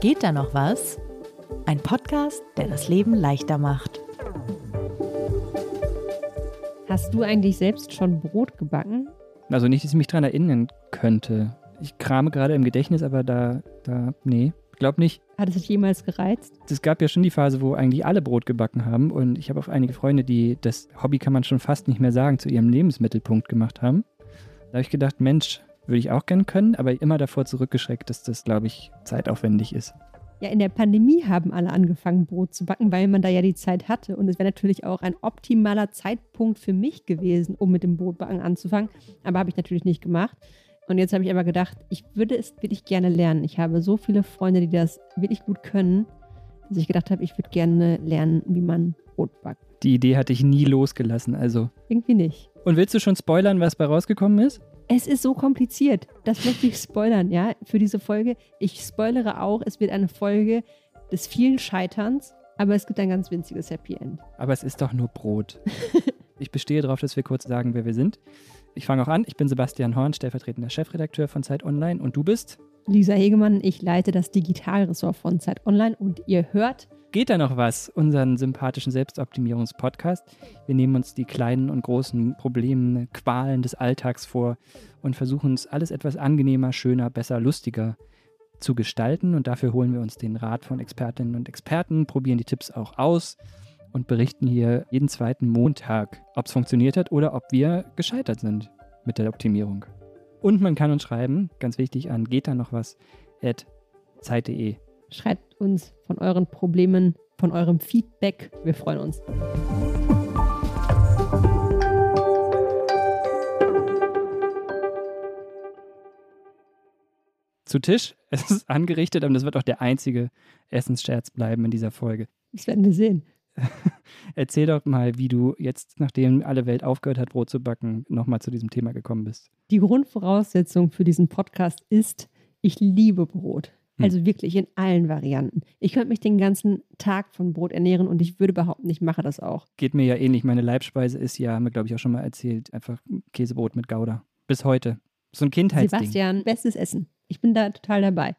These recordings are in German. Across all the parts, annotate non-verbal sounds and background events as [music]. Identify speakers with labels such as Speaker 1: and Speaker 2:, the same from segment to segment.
Speaker 1: Geht da noch was? Ein Podcast, der das Leben leichter macht.
Speaker 2: Hast du eigentlich selbst schon Brot gebacken?
Speaker 3: Also nicht, dass ich mich daran erinnern könnte. Ich krame gerade im Gedächtnis, aber da, da, nee, glaub nicht.
Speaker 2: Hat es dich jemals gereizt?
Speaker 3: Es gab ja schon die Phase, wo eigentlich alle Brot gebacken haben und ich habe auch einige Freunde, die das Hobby kann man schon fast nicht mehr sagen, zu ihrem Lebensmittelpunkt gemacht haben. Da habe ich gedacht, Mensch, würde ich auch gern können, aber immer davor zurückgeschreckt, dass das, glaube ich, zeitaufwendig ist.
Speaker 2: Ja, in der Pandemie haben alle angefangen, Brot zu backen, weil man da ja die Zeit hatte. Und es wäre natürlich auch ein optimaler Zeitpunkt für mich gewesen, um mit dem Brotbacken anzufangen. Aber habe ich natürlich nicht gemacht. Und jetzt habe ich aber gedacht, ich würde es wirklich gerne lernen. Ich habe so viele Freunde, die das wirklich gut können, dass ich gedacht habe, ich würde gerne lernen, wie man Brot backt.
Speaker 3: Die Idee hatte ich nie losgelassen, also.
Speaker 2: Irgendwie nicht.
Speaker 3: Und willst du schon spoilern, was bei rausgekommen ist?
Speaker 2: Es ist so kompliziert. Das möchte ich spoilern, ja, für diese Folge. Ich spoilere auch, es wird eine Folge des vielen Scheiterns, aber es gibt ein ganz winziges Happy End.
Speaker 3: Aber es ist doch nur Brot. [laughs] ich bestehe darauf, dass wir kurz sagen, wer wir sind. Ich fange auch an. Ich bin Sebastian Horn, stellvertretender Chefredakteur von Zeit Online. Und du bist?
Speaker 2: Lisa Hegemann. Ich leite das Digitalressort von Zeit Online und ihr hört
Speaker 3: Geht da noch was? Unseren sympathischen Selbstoptimierungspodcast. Wir nehmen uns die kleinen und großen Probleme, Qualen des Alltags vor und versuchen uns alles etwas angenehmer, schöner, besser, lustiger zu gestalten. Und dafür holen wir uns den Rat von Expertinnen und Experten, probieren die Tipps auch aus und berichten hier jeden zweiten Montag, ob es funktioniert hat oder ob wir gescheitert sind mit der Optimierung. Und man kann uns schreiben, ganz wichtig, an geht da noch was at zeit.de.
Speaker 2: Schreibt uns von euren Problemen, von eurem Feedback. Wir freuen uns.
Speaker 3: Zu Tisch. [laughs] Es ist angerichtet und das wird auch der einzige Essensscherz bleiben in dieser Folge.
Speaker 2: Das werden wir sehen. [laughs]
Speaker 3: Erzähl doch mal, wie du jetzt, nachdem alle Welt aufgehört hat, Brot zu backen, nochmal zu diesem Thema gekommen bist.
Speaker 2: Die Grundvoraussetzung für diesen Podcast ist, ich liebe Brot. Hm. Also wirklich in allen Varianten. Ich könnte mich den ganzen Tag von Brot ernähren und ich würde behaupten, ich mache das auch.
Speaker 3: Geht mir ja ähnlich. Meine Leibspeise ist ja, haben wir glaube ich auch schon mal erzählt, einfach Käsebrot mit Gouda. Bis heute. So ein Kindheitsding.
Speaker 2: Sebastian, bestes Essen. Ich bin da total dabei.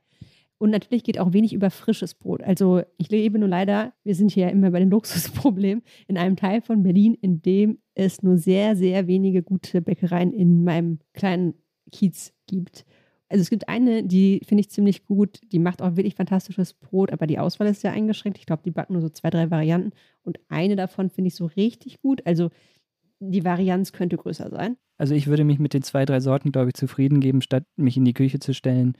Speaker 2: Und natürlich geht auch wenig über frisches Brot. Also ich lebe nur leider, wir sind hier ja immer bei den [laughs] Luxusproblemen, in einem Teil von Berlin, in dem es nur sehr, sehr wenige gute Bäckereien in meinem kleinen Kiez gibt. Also es gibt eine, die finde ich ziemlich gut, die macht auch wirklich fantastisches Brot, aber die Auswahl ist sehr eingeschränkt. Ich glaube, die backen nur so zwei, drei Varianten und eine davon finde ich so richtig gut. Also die Varianz könnte größer sein.
Speaker 3: Also ich würde mich mit den zwei, drei Sorten, glaube ich, zufrieden geben, statt mich in die Küche zu stellen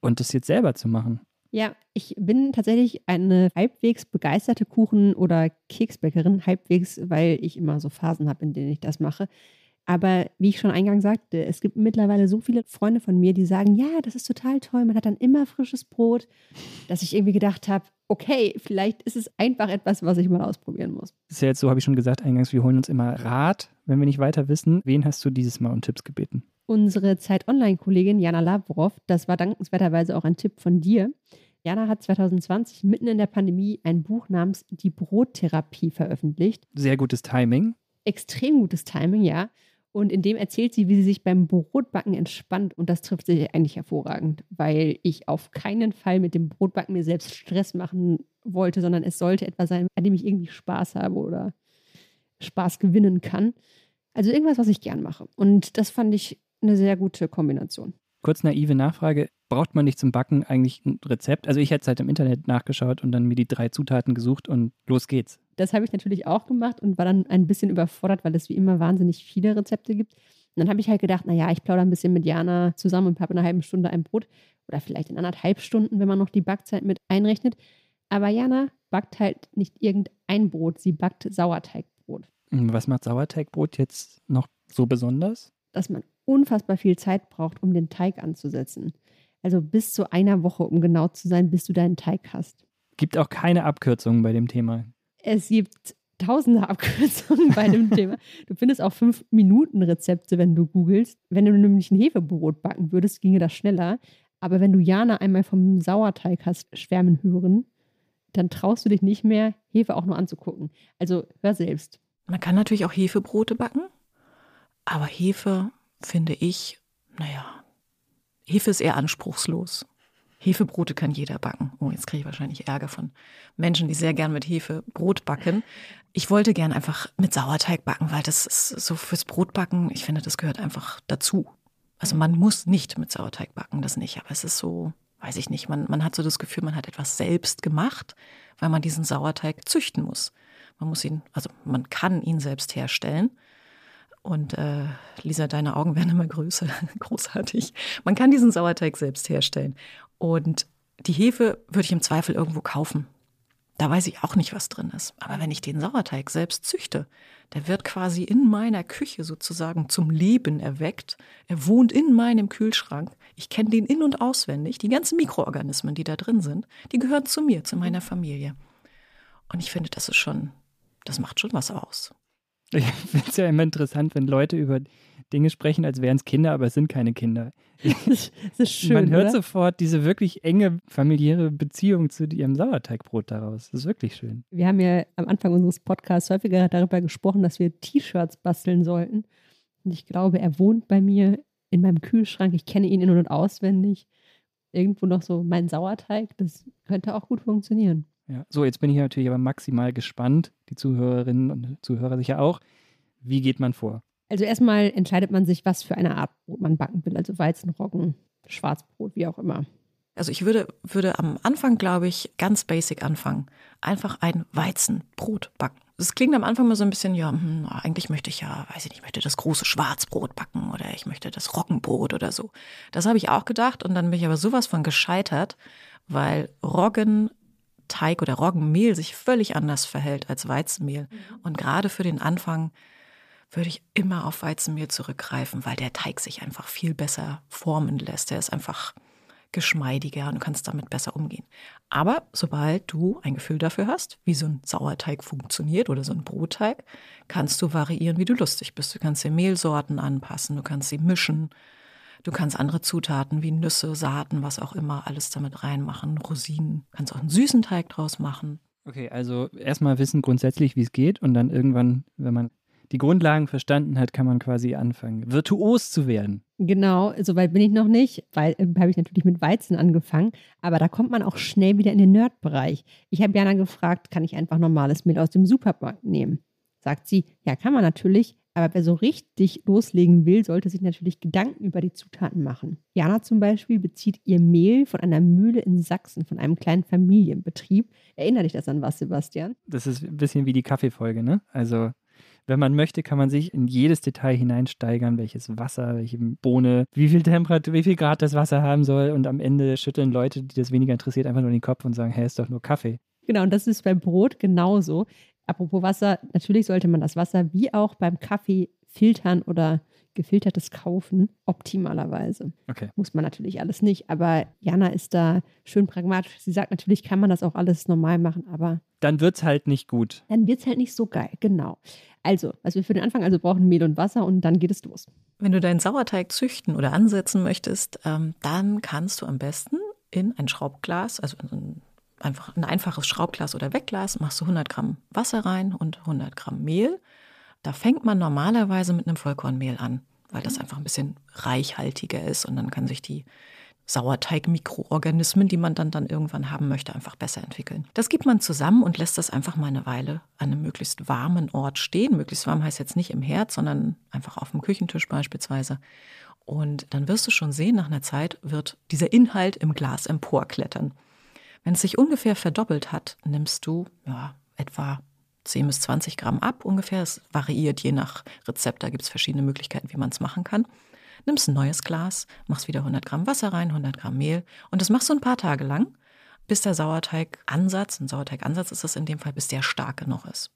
Speaker 3: und das jetzt selber zu machen.
Speaker 2: Ja, ich bin tatsächlich eine halbwegs begeisterte Kuchen- oder Keksbäckerin, halbwegs, weil ich immer so Phasen habe, in denen ich das mache. Aber wie ich schon eingangs sagte, es gibt mittlerweile so viele Freunde von mir, die sagen, ja, das ist total toll, man hat dann immer frisches Brot, dass ich irgendwie gedacht habe, okay, vielleicht ist es einfach etwas, was ich mal ausprobieren muss.
Speaker 3: Das ist ja jetzt so, habe ich schon gesagt, eingangs, wir holen uns immer Rat, wenn wir nicht weiter wissen. Wen hast du dieses Mal um Tipps gebeten?
Speaker 2: Unsere Zeit-Online-Kollegin Jana Lavrov, das war dankenswerterweise auch ein Tipp von dir. Jana hat 2020 mitten in der Pandemie ein Buch namens Die Brottherapie veröffentlicht.
Speaker 3: Sehr gutes Timing.
Speaker 2: Extrem gutes Timing, ja. Und in dem erzählt sie, wie sie sich beim Brotbacken entspannt. Und das trifft sich eigentlich hervorragend, weil ich auf keinen Fall mit dem Brotbacken mir selbst Stress machen wollte, sondern es sollte etwas sein, an dem ich irgendwie Spaß habe oder Spaß gewinnen kann. Also irgendwas, was ich gern mache. Und das fand ich eine sehr gute Kombination.
Speaker 3: Kurz naive Nachfrage. Braucht man nicht zum Backen eigentlich ein Rezept? Also ich hätte es halt im Internet nachgeschaut und dann mir die drei Zutaten gesucht und los geht's.
Speaker 2: Das habe ich natürlich auch gemacht und war dann ein bisschen überfordert, weil es wie immer wahnsinnig viele Rezepte gibt. Und dann habe ich halt gedacht, naja, ich plaudere ein bisschen mit Jana zusammen und habe in einer halben Stunde ein Brot oder vielleicht in anderthalb Stunden, wenn man noch die Backzeit mit einrechnet. Aber Jana backt halt nicht irgendein Brot, sie backt Sauerteigbrot.
Speaker 3: Was macht Sauerteigbrot jetzt noch so besonders?
Speaker 2: Dass man unfassbar viel Zeit braucht, um den Teig anzusetzen. Also bis zu einer Woche, um genau zu sein, bis du deinen Teig hast.
Speaker 3: Gibt auch keine Abkürzungen bei dem Thema.
Speaker 2: Es gibt tausende [laughs] Abkürzungen bei dem Thema. Du findest auch fünf Minuten Rezepte, wenn du googelst. Wenn du nämlich ein Hefebrot backen würdest, ginge das schneller. Aber wenn du Jana einmal vom Sauerteig hast schwärmen hören, dann traust du dich nicht mehr, Hefe auch nur anzugucken. Also hör selbst.
Speaker 1: Man kann natürlich auch Hefebrote backen, aber Hefe finde ich, naja, Hefe ist eher anspruchslos.
Speaker 4: Hefebrote kann jeder backen. Oh, jetzt kriege ich wahrscheinlich Ärger von Menschen, die sehr gern mit Hefe Brot backen. Ich wollte gern einfach mit Sauerteig backen, weil das ist so fürs Brotbacken, ich finde, das gehört einfach dazu. Also man muss nicht mit Sauerteig backen, das nicht, aber es ist so, weiß ich nicht, man, man hat so das Gefühl, man hat etwas selbst gemacht, weil man diesen Sauerteig züchten muss. Man muss ihn, also man kann ihn selbst herstellen. Und äh, Lisa, deine Augen werden immer größer, [laughs] großartig. Man kann diesen Sauerteig selbst herstellen. Und die Hefe würde ich im Zweifel irgendwo kaufen. Da weiß ich auch nicht, was drin ist. Aber wenn ich den Sauerteig selbst züchte, der wird quasi in meiner Küche sozusagen zum Leben erweckt. Er wohnt in meinem Kühlschrank. Ich kenne den in und auswendig. Die ganzen Mikroorganismen, die da drin sind, die gehören zu mir, zu meiner Familie. Und ich finde, das ist schon, das macht schon was aus.
Speaker 3: Ich finde es ja immer interessant, wenn Leute über Dinge sprechen, als wären es Kinder, aber es sind keine Kinder. [laughs]
Speaker 2: Das ist schön.
Speaker 3: Man hört
Speaker 2: oder?
Speaker 3: sofort diese wirklich enge familiäre Beziehung zu ihrem Sauerteigbrot daraus. Das ist wirklich schön.
Speaker 2: Wir haben ja am Anfang unseres Podcasts häufiger darüber gesprochen, dass wir T-Shirts basteln sollten. Und ich glaube, er wohnt bei mir in meinem Kühlschrank. Ich kenne ihn in- und auswendig. Irgendwo noch so mein Sauerteig. Das könnte auch gut funktionieren.
Speaker 3: Ja. So, jetzt bin ich natürlich aber maximal gespannt, die Zuhörerinnen und Zuhörer sicher auch. Wie geht man vor?
Speaker 2: Also erstmal entscheidet man sich, was für eine Art Brot man backen will. Also Weizen, Roggen, Schwarzbrot, wie auch immer.
Speaker 4: Also ich würde, würde am Anfang, glaube ich, ganz basic anfangen. Einfach ein Weizenbrot backen. Das klingt am Anfang mal so ein bisschen, ja, hm, eigentlich möchte ich ja, weiß ich nicht, ich möchte das große Schwarzbrot backen oder ich möchte das Roggenbrot oder so. Das habe ich auch gedacht und dann bin ich aber sowas von gescheitert, weil Roggenteig oder Roggenmehl sich völlig anders verhält als Weizenmehl. Und gerade für den Anfang würde ich immer auf Weizenmehl zurückgreifen, weil der Teig sich einfach viel besser formen lässt. Der ist einfach geschmeidiger und du kannst damit besser umgehen. Aber sobald du ein Gefühl dafür hast, wie so ein Sauerteig funktioniert oder so ein Brotteig, kannst du variieren, wie du lustig bist. Du kannst dir Mehlsorten anpassen, du kannst sie mischen, du kannst andere Zutaten wie Nüsse, Saaten, was auch immer, alles damit reinmachen, Rosinen, kannst auch einen süßen Teig draus machen.
Speaker 3: Okay, also erstmal wissen grundsätzlich, wie es geht und dann irgendwann, wenn man die Grundlagen verstanden hat, kann man quasi anfangen, virtuos zu werden.
Speaker 2: Genau, soweit bin ich noch nicht, weil äh, habe ich natürlich mit Weizen angefangen, aber da kommt man auch schnell wieder in den Nerd-Bereich. Ich habe Jana gefragt, kann ich einfach normales Mehl aus dem Supermarkt nehmen? Sagt sie, ja, kann man natürlich, aber wer so richtig loslegen will, sollte sich natürlich Gedanken über die Zutaten machen. Jana zum Beispiel bezieht ihr Mehl von einer Mühle in Sachsen, von einem kleinen Familienbetrieb. Erinnert dich das an was, Sebastian?
Speaker 3: Das ist ein bisschen wie die Kaffeefolge, ne? Also wenn man möchte, kann man sich in jedes Detail hineinsteigern, welches Wasser, welche Bohne, wie viel Temperatur, wie viel Grad das Wasser haben soll. Und am Ende schütteln Leute, die das weniger interessiert, einfach nur den Kopf und sagen, hey, ist doch nur Kaffee.
Speaker 2: Genau, und das ist beim Brot genauso. Apropos Wasser, natürlich sollte man das Wasser wie auch beim Kaffee filtern oder gefiltertes kaufen, optimalerweise.
Speaker 3: Okay.
Speaker 2: Muss man natürlich alles nicht, aber Jana ist da schön pragmatisch. Sie sagt, natürlich kann man das auch alles normal machen, aber
Speaker 3: Dann wird es halt nicht gut.
Speaker 2: dann wird es halt nicht so geil. Genau. Also, was wir für den Anfang also brauchen, Mehl und Wasser und dann geht es los.
Speaker 4: Wenn du deinen Sauerteig züchten oder ansetzen möchtest, ähm, dann kannst du am besten in ein Schraubglas, also in ein, einfach ein einfaches Schraubglas oder Wegglas, machst du 100 Gramm Wasser rein und 100 Gramm Mehl. Da fängt man normalerweise mit einem Vollkornmehl an, weil das einfach ein bisschen reichhaltiger ist und dann kann sich die Sauerteig-Mikroorganismen, die man dann, dann irgendwann haben möchte, einfach besser entwickeln. Das gibt man zusammen und lässt das einfach mal eine Weile an einem möglichst warmen Ort stehen. Möglichst warm heißt jetzt nicht im Herd, sondern einfach auf dem Küchentisch beispielsweise. Und dann wirst du schon sehen, nach einer Zeit wird dieser Inhalt im Glas emporklettern. Wenn es sich ungefähr verdoppelt hat, nimmst du ja, etwa 10 bis 20 Gramm ab ungefähr. Es variiert je nach Rezept, da gibt es verschiedene Möglichkeiten, wie man es machen kann. Nimmst ein neues Glas, machst wieder 100 Gramm Wasser rein, 100 Gramm Mehl und das machst du ein paar Tage lang, bis der Sauerteigansatz, ein Sauerteigansatz ist es in dem Fall, bis der stark genug ist.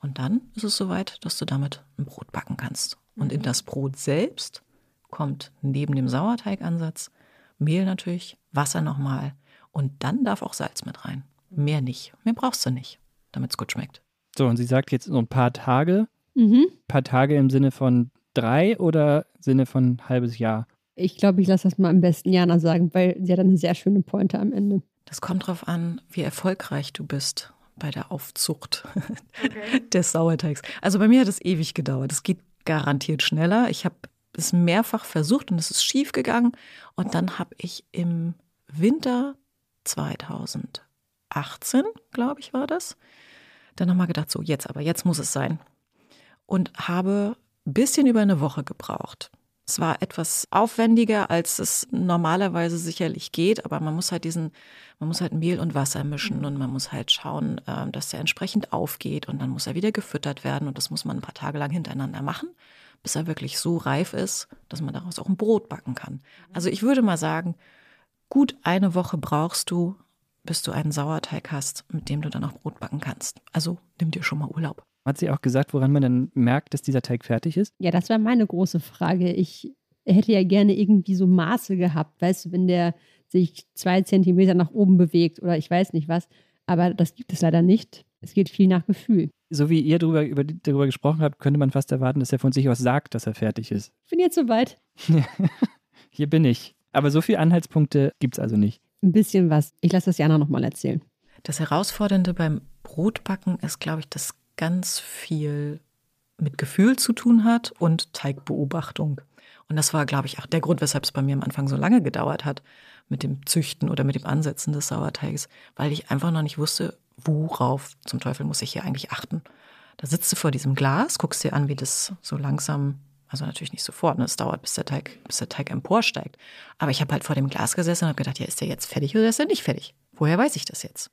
Speaker 4: Und dann ist es soweit, dass du damit ein Brot backen kannst. Und in das Brot selbst kommt neben dem Sauerteigansatz Mehl natürlich, Wasser nochmal und dann darf auch Salz mit rein. Mehr nicht. Mehr brauchst du nicht, damit es gut schmeckt.
Speaker 3: So, und sie sagt jetzt so ein paar Tage.
Speaker 2: Mhm.
Speaker 3: paar Tage im Sinne von drei oder Sinne von halbes Jahr?
Speaker 2: Ich glaube, ich lasse das mal am besten Jana sagen, weil sie hat eine sehr schöne Pointe am Ende.
Speaker 4: Das kommt darauf an, wie erfolgreich du bist bei der Aufzucht [laughs] des Sauerteigs. Also bei mir hat es ewig gedauert. Es geht garantiert schneller. Ich habe es mehrfach versucht und es ist schief gegangen. Und dann habe ich im Winter 2018, glaube ich, war das. Dann nochmal gedacht, so jetzt aber, jetzt muss es sein. Und habe ein bisschen über eine Woche gebraucht. Es war etwas aufwendiger, als es normalerweise sicherlich geht, aber man muss halt diesen, man muss halt Mehl und Wasser mischen und man muss halt schauen, ähm, dass er entsprechend aufgeht und dann muss er wieder gefüttert werden und das muss man ein paar Tage lang hintereinander machen, bis er wirklich so reif ist, dass man daraus auch ein Brot backen kann. Also ich würde mal sagen, gut eine Woche brauchst du, bis du einen Sauerteig hast, mit dem du dann auch Brot backen kannst. Also nimm dir schon mal Urlaub.
Speaker 3: Hat sie auch gesagt, woran man dann merkt, dass dieser Teig fertig ist?
Speaker 2: Ja, das war meine große Frage. Ich hätte ja gerne irgendwie so Maße gehabt, weißt du, wenn der sich zwei Zentimeter nach oben bewegt oder ich weiß nicht was. Aber das gibt es leider nicht. Es geht viel nach Gefühl.
Speaker 3: So wie ihr darüber, über, darüber gesprochen habt, könnte man fast erwarten, dass er von sich aus sagt, dass er fertig ist.
Speaker 2: Ich bin jetzt soweit. [laughs]
Speaker 3: Hier bin ich. Aber so viele Anhaltspunkte gibt es also nicht.
Speaker 2: Ein bisschen was. Ich lasse das Jana nochmal erzählen.
Speaker 4: Das Herausfordernde beim Brotbacken ist, glaube ich, dass ganz viel mit Gefühl zu tun hat und Teigbeobachtung. Und das war, glaube ich, auch der Grund, weshalb es bei mir am Anfang so lange gedauert hat mit dem Züchten oder mit dem Ansetzen des Sauerteigs, weil ich einfach noch nicht wusste, worauf zum Teufel muss ich hier eigentlich achten. Da sitzt du vor diesem Glas, guckst dir an, wie das so langsam also natürlich nicht sofort, ne? es dauert, bis der Teig, bis der Teig emporsteigt. Aber ich habe halt vor dem Glas gesessen und habe gedacht, ja, ist der jetzt fertig oder ist er nicht fertig? Woher weiß ich das jetzt?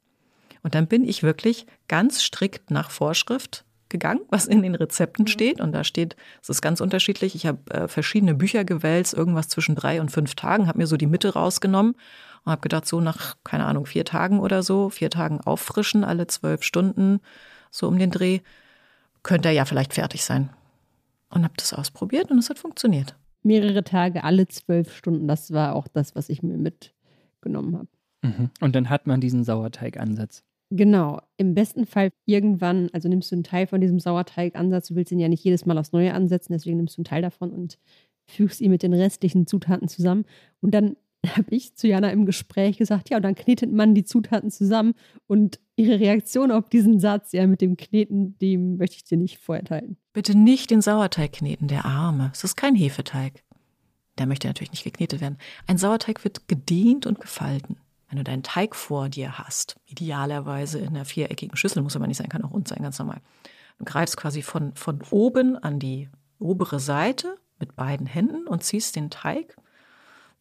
Speaker 4: Und dann bin ich wirklich ganz strikt nach Vorschrift gegangen, was in den Rezepten mhm. steht. Und da steht, es ist ganz unterschiedlich. Ich habe äh, verschiedene Bücher gewälzt, irgendwas zwischen drei und fünf Tagen, habe mir so die Mitte rausgenommen und habe gedacht, so nach, keine Ahnung, vier Tagen oder so, vier Tagen auffrischen, alle zwölf Stunden, so um den Dreh, könnte er ja vielleicht fertig sein und habe das ausprobiert und es hat funktioniert.
Speaker 2: Mehrere Tage, alle zwölf Stunden, das war auch das, was ich mir mitgenommen habe.
Speaker 3: Mhm. Und dann hat man diesen Sauerteigansatz.
Speaker 2: Genau. Im besten Fall irgendwann, also nimmst du einen Teil von diesem Sauerteigansatz, du willst ihn ja nicht jedes Mal aufs Neue ansetzen, deswegen nimmst du einen Teil davon und fügst ihn mit den restlichen Zutaten zusammen. Und dann [laughs] habe ich zu Jana im Gespräch gesagt, ja, und dann knetet man die Zutaten zusammen. Und ihre Reaktion auf diesen Satz, ja, mit dem Kneten, dem möchte ich dir nicht vorenthalten.
Speaker 4: Bitte nicht den Sauerteig kneten, der Arme. Es ist kein Hefeteig. Der möchte natürlich nicht geknetet werden. Ein Sauerteig wird gedehnt und gefalten. Wenn du deinen Teig vor dir hast, idealerweise in einer viereckigen Schüssel, muss aber nicht sein, kann auch rund sein, ganz normal. Du greifst quasi von, von oben an die obere Seite mit beiden Händen und ziehst den Teig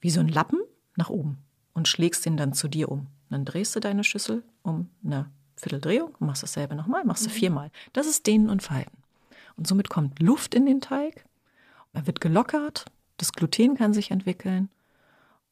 Speaker 4: wie so ein Lappen nach oben und schlägst den dann zu dir um. Dann drehst du deine Schüssel um eine Vierteldrehung und machst dasselbe nochmal, machst du mhm. viermal. Das ist Dehnen und Falten. Und somit kommt Luft in den Teig, er wird gelockert, das Gluten kann sich entwickeln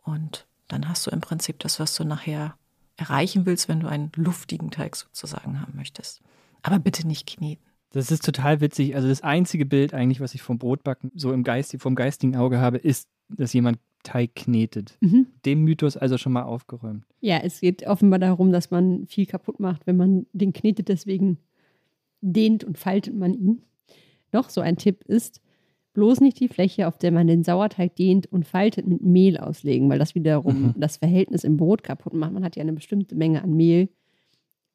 Speaker 4: und dann hast du im Prinzip das, was du nachher erreichen willst, wenn du einen luftigen Teig sozusagen haben möchtest. Aber bitte nicht kneten.
Speaker 3: Das ist total witzig. Also das einzige Bild eigentlich, was ich vom Brotbacken so im Geist, vom geistigen Auge habe, ist, dass jemand Teig knetet. Mhm. Dem Mythos also schon mal aufgeräumt.
Speaker 2: Ja, es geht offenbar darum, dass man viel kaputt macht, wenn man den knetet. Deswegen dehnt und faltet man ihn. Noch so ein Tipp ist, bloß nicht die Fläche, auf der man den Sauerteig dehnt und faltet, mit Mehl auslegen, weil das wiederum mhm. das Verhältnis im Brot kaputt macht. Man hat ja eine bestimmte Menge an Mehl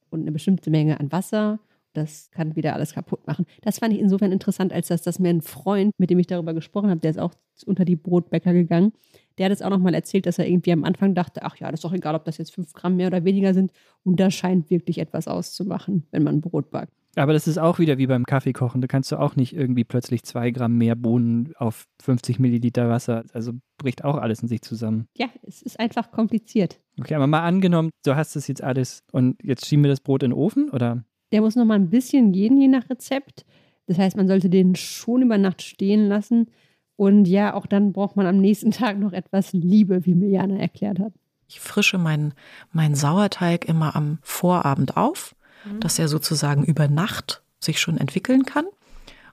Speaker 2: und eine bestimmte Menge an Wasser das kann wieder alles kaputt machen. Das fand ich insofern interessant, als dass das mir ein Freund, mit dem ich darüber gesprochen habe, der ist auch unter die Brotbäcker gegangen, der hat es auch nochmal erzählt, dass er irgendwie am Anfang dachte, ach ja, das ist doch egal, ob das jetzt fünf Gramm mehr oder weniger sind. Und das scheint wirklich etwas auszumachen, wenn man Brot backt.
Speaker 3: Aber das ist auch wieder wie beim Kaffeekochen. Da kannst du auch nicht irgendwie plötzlich zwei Gramm mehr Bohnen auf 50 Milliliter Wasser. Also bricht auch alles in sich zusammen.
Speaker 2: Ja, es ist einfach kompliziert.
Speaker 3: Okay, aber mal angenommen, du hast das jetzt alles und jetzt schieben wir das Brot in den Ofen, oder?
Speaker 2: Der muss noch mal ein bisschen gehen, je nach Rezept. Das heißt, man sollte den schon über Nacht stehen lassen. Und ja, auch dann braucht man am nächsten [laughs] Tag noch etwas Liebe, wie mir Jana erklärt hat.
Speaker 4: Ich frische meinen, meinen Sauerteig immer am Vorabend auf, mhm. dass er sozusagen über Nacht sich schon entwickeln kann.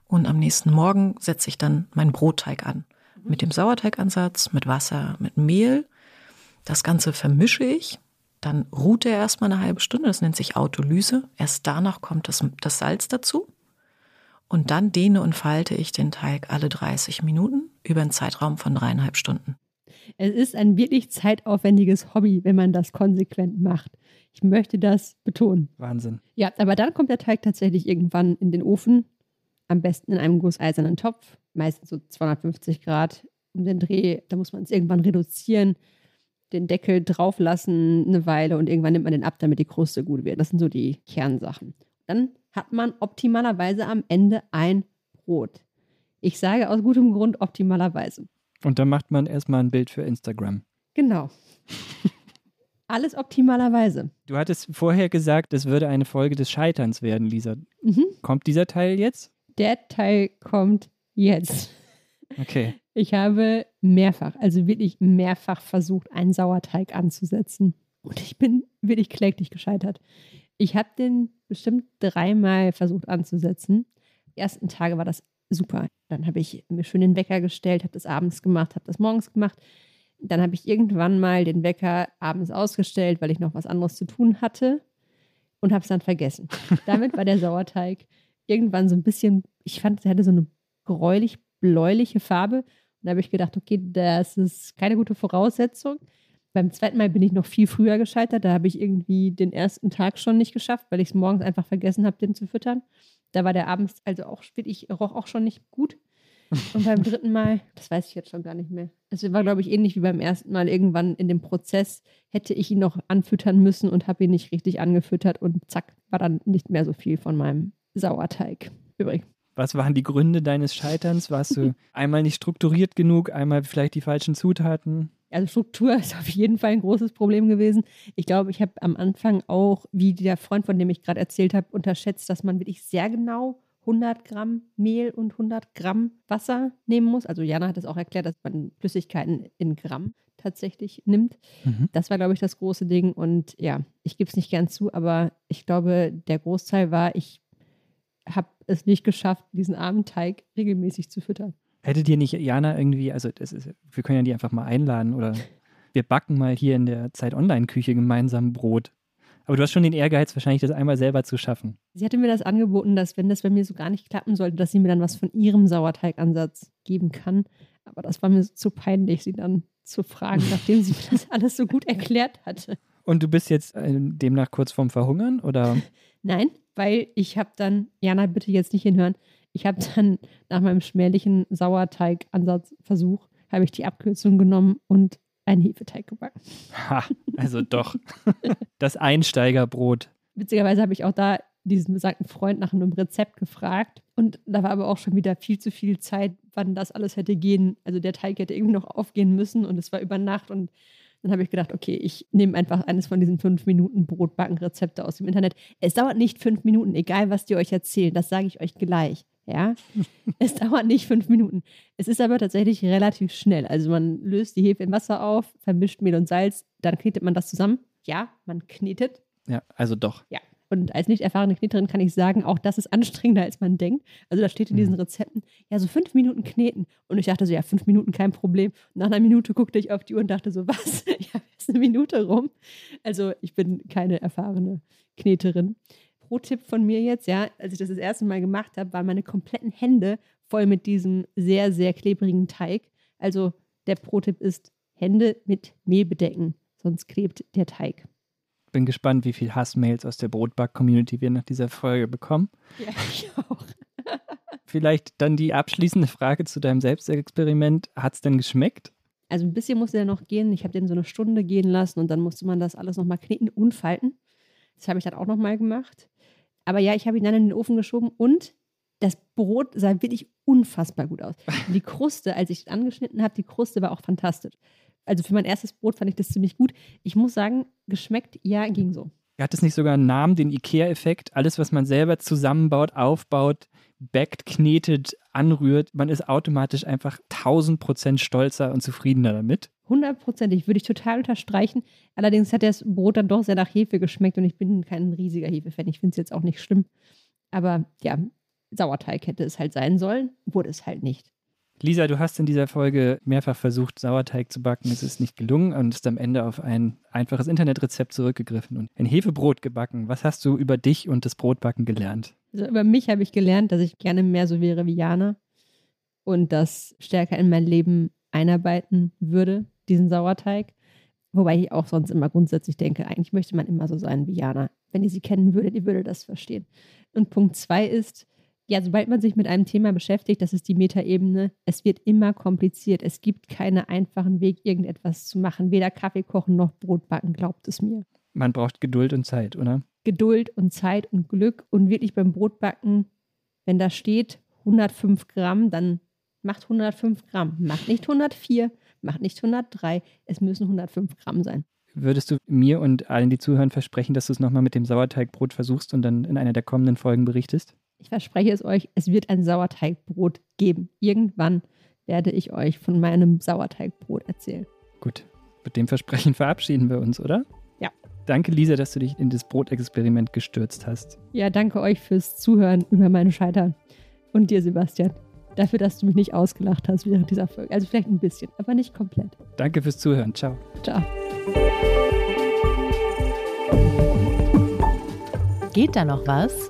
Speaker 4: Und am nächsten Morgen setze ich dann meinen Brotteig an. Mhm. Mit dem Sauerteigansatz, mit Wasser, mit Mehl. Das Ganze vermische ich dann ruht er erstmal eine halbe Stunde, das nennt sich Autolyse. Erst danach kommt das, das Salz dazu. Und dann dehne und falte ich den Teig alle 30 Minuten über einen Zeitraum von dreieinhalb Stunden.
Speaker 2: Es ist ein wirklich zeitaufwendiges Hobby, wenn man das konsequent macht. Ich möchte das betonen.
Speaker 3: Wahnsinn.
Speaker 2: Ja, aber dann kommt der Teig tatsächlich irgendwann in den Ofen. Am besten in einem gusseisernen Topf, meistens so 250 Grad um den Dreh. Da muss man es irgendwann reduzieren den Deckel drauf lassen eine Weile und irgendwann nimmt man den ab, damit die Kruste gut wird. Das sind so die Kernsachen. Dann hat man optimalerweise am Ende ein Brot. Ich sage aus gutem Grund optimalerweise.
Speaker 3: Und dann macht man erstmal ein Bild für Instagram.
Speaker 2: Genau. [laughs] Alles optimalerweise.
Speaker 3: Du hattest vorher gesagt, es würde eine Folge des Scheiterns werden, Lisa.
Speaker 2: Mhm.
Speaker 3: Kommt dieser Teil jetzt?
Speaker 2: Der Teil kommt jetzt.
Speaker 3: Okay.
Speaker 2: Ich habe mehrfach, also wirklich mehrfach versucht, einen Sauerteig anzusetzen. Und ich bin wirklich kläglich gescheitert. Ich habe den bestimmt dreimal versucht anzusetzen. Die ersten Tage war das super. Dann habe ich mir schön den Wecker gestellt, habe das abends gemacht, habe das morgens gemacht. Dann habe ich irgendwann mal den Wecker abends ausgestellt, weil ich noch was anderes zu tun hatte und habe es dann vergessen. [laughs] Damit war der Sauerteig irgendwann so ein bisschen, ich fand, er hatte so eine gräulich-bläuliche Farbe. Und da habe ich gedacht, okay, das ist keine gute Voraussetzung. Beim zweiten Mal bin ich noch viel früher gescheitert. Da habe ich irgendwie den ersten Tag schon nicht geschafft, weil ich es morgens einfach vergessen habe, den zu füttern. Da war der abends also auch ich roch auch schon nicht gut. Und beim dritten Mal, das weiß ich jetzt schon gar nicht mehr. Es war, glaube ich, ähnlich wie beim ersten Mal. Irgendwann in dem Prozess hätte ich ihn noch anfüttern müssen und habe ihn nicht richtig angefüttert und zack, war dann nicht mehr so viel von meinem Sauerteig übrig.
Speaker 3: Was waren die Gründe deines Scheiterns? Warst du [laughs] einmal nicht strukturiert genug, einmal vielleicht die falschen Zutaten?
Speaker 2: Also Struktur [laughs] ist auf jeden Fall ein großes Problem gewesen. Ich glaube, ich habe am Anfang auch, wie der Freund, von dem ich gerade erzählt habe, unterschätzt, dass man wirklich sehr genau 100 Gramm Mehl und 100 Gramm Wasser nehmen muss. Also Jana hat es auch erklärt, dass man Flüssigkeiten in Gramm tatsächlich nimmt. Mhm. Das war, glaube ich, das große Ding. Und ja, ich gebe es nicht gern zu, aber ich glaube, der Großteil war, ich habe es nicht geschafft, diesen armen Teig regelmäßig zu füttern.
Speaker 3: Hättet ihr nicht Jana irgendwie, also ist, wir können ja die einfach mal einladen oder wir backen mal hier in der Zeit Online-Küche gemeinsam Brot. Aber du hast schon den Ehrgeiz, wahrscheinlich das einmal selber zu schaffen.
Speaker 2: Sie hatte mir das angeboten, dass wenn das bei mir so gar nicht klappen sollte, dass sie mir dann was von ihrem Sauerteigansatz geben kann. Aber das war mir zu peinlich, sie dann zu fragen, nachdem sie mir das [laughs] alles so gut erklärt hatte.
Speaker 3: Und du bist jetzt äh, demnach kurz vorm Verhungern, oder? [laughs]
Speaker 2: Nein, weil ich habe dann, Jana, bitte jetzt nicht hinhören, ich habe dann nach meinem schmählichen Sauerteigansatzversuch, habe ich die Abkürzung genommen und einen Hefeteig gebacken.
Speaker 3: Ha, also [laughs] doch. das Einsteigerbrot.
Speaker 2: Witzigerweise habe ich auch da diesen besagten Freund nach einem Rezept gefragt. Und da war aber auch schon wieder viel zu viel Zeit, wann das alles hätte gehen. Also der Teig hätte irgendwie noch aufgehen müssen und es war über Nacht. Und dann habe ich gedacht, okay, ich nehme einfach eines von diesen fünf Minuten Brotbacken-Rezepte aus dem Internet. Es dauert nicht fünf Minuten, egal was die euch erzählen, das sage ich euch gleich. Ja, [laughs] es dauert nicht fünf Minuten. Es ist aber tatsächlich relativ schnell. Also man löst die Hefe in Wasser auf, vermischt Mehl und Salz, dann knetet man das zusammen. Ja, man knetet.
Speaker 3: Ja, also doch.
Speaker 2: Ja. Und als nicht erfahrene Kneterin kann ich sagen, auch das ist anstrengender, als man denkt. Also da steht in diesen mhm. Rezepten, ja, so fünf Minuten kneten. Und ich dachte so, ja, fünf Minuten kein Problem. Und nach einer Minute guckte ich auf die Uhr und dachte so, [laughs] was? Ja, ist eine Minute rum. Also ich bin keine erfahrene Kneterin. Pro-Tipp von mir jetzt, ja, als ich das das erste Mal gemacht habe, waren meine kompletten Hände voll mit diesem sehr, sehr klebrigen Teig. Also der Pro-Tipp ist, Hände mit Mehl bedecken, sonst klebt der Teig.
Speaker 3: Bin gespannt, wie viel Hassmails aus der Brotback-Community wir nach dieser Folge bekommen.
Speaker 2: Ja, ich auch. [laughs]
Speaker 3: Vielleicht dann die abschließende Frage zu deinem Selbstexperiment. Hat es denn geschmeckt?
Speaker 2: Also ein bisschen musste er noch gehen. Ich habe den so eine Stunde gehen lassen und dann musste man das alles nochmal kneten und falten. Das habe ich dann auch nochmal gemacht. Aber ja, ich habe ihn dann in den Ofen geschoben und das Brot sah wirklich unfassbar gut aus. Die Kruste, als ich es angeschnitten habe, die Kruste war auch fantastisch. Also für mein erstes Brot fand ich das ziemlich gut. Ich muss sagen, geschmeckt, ja, ging so.
Speaker 3: Hat es nicht sogar einen Namen, den IKEA-Effekt? Alles, was man selber zusammenbaut, aufbaut, backt, knetet, anrührt, man ist automatisch einfach 1000 Prozent stolzer und zufriedener damit.
Speaker 2: Hundertprozentig, würde ich total unterstreichen. Allerdings hat das Brot dann doch sehr nach Hefe geschmeckt und ich bin kein riesiger Hefefan. Ich finde es jetzt auch nicht schlimm. Aber ja, Sauerteig hätte es halt sein sollen, wurde es halt nicht.
Speaker 3: Lisa, du hast in dieser Folge mehrfach versucht, Sauerteig zu backen. Es ist nicht gelungen und ist am Ende auf ein einfaches Internetrezept zurückgegriffen und ein Hefebrot gebacken. Was hast du über dich und das Brotbacken gelernt?
Speaker 2: Also über mich habe ich gelernt, dass ich gerne mehr so wäre wie Jana und das stärker in mein Leben einarbeiten würde, diesen Sauerteig. Wobei ich auch sonst immer grundsätzlich denke, eigentlich möchte man immer so sein wie Jana. Wenn ihr sie kennen würdet, ihr würdet das verstehen. Und Punkt zwei ist, Ja, sobald man sich mit einem Thema beschäftigt, das ist die Metaebene, es wird immer kompliziert. Es gibt keinen einfachen Weg, irgendetwas zu machen. Weder Kaffee kochen noch Brot backen, glaubt es mir.
Speaker 3: Man braucht Geduld und Zeit, oder?
Speaker 2: Geduld und Zeit und Glück und wirklich beim Brotbacken, wenn da steht 105 Gramm, dann macht 105 Gramm. Macht nicht 104, macht nicht 103, es müssen 105 Gramm sein.
Speaker 3: Würdest du mir und allen, die zuhören, versprechen, dass du es nochmal mit dem Sauerteigbrot versuchst und dann in einer der kommenden Folgen berichtest?
Speaker 2: Ich verspreche es euch, es wird ein Sauerteigbrot geben. Irgendwann werde ich euch von meinem Sauerteigbrot erzählen.
Speaker 3: Gut, mit dem Versprechen verabschieden wir uns, oder?
Speaker 2: Ja.
Speaker 3: Danke, Lisa, dass du dich in das Brotexperiment gestürzt hast.
Speaker 2: Ja, danke euch fürs Zuhören über meine Scheitern. Und dir, Sebastian, dafür, dass du mich nicht ausgelacht hast während dieser Folge. Also vielleicht ein bisschen, aber nicht komplett.
Speaker 3: Danke fürs Zuhören. Ciao.
Speaker 2: Ciao.
Speaker 1: Geht da noch was?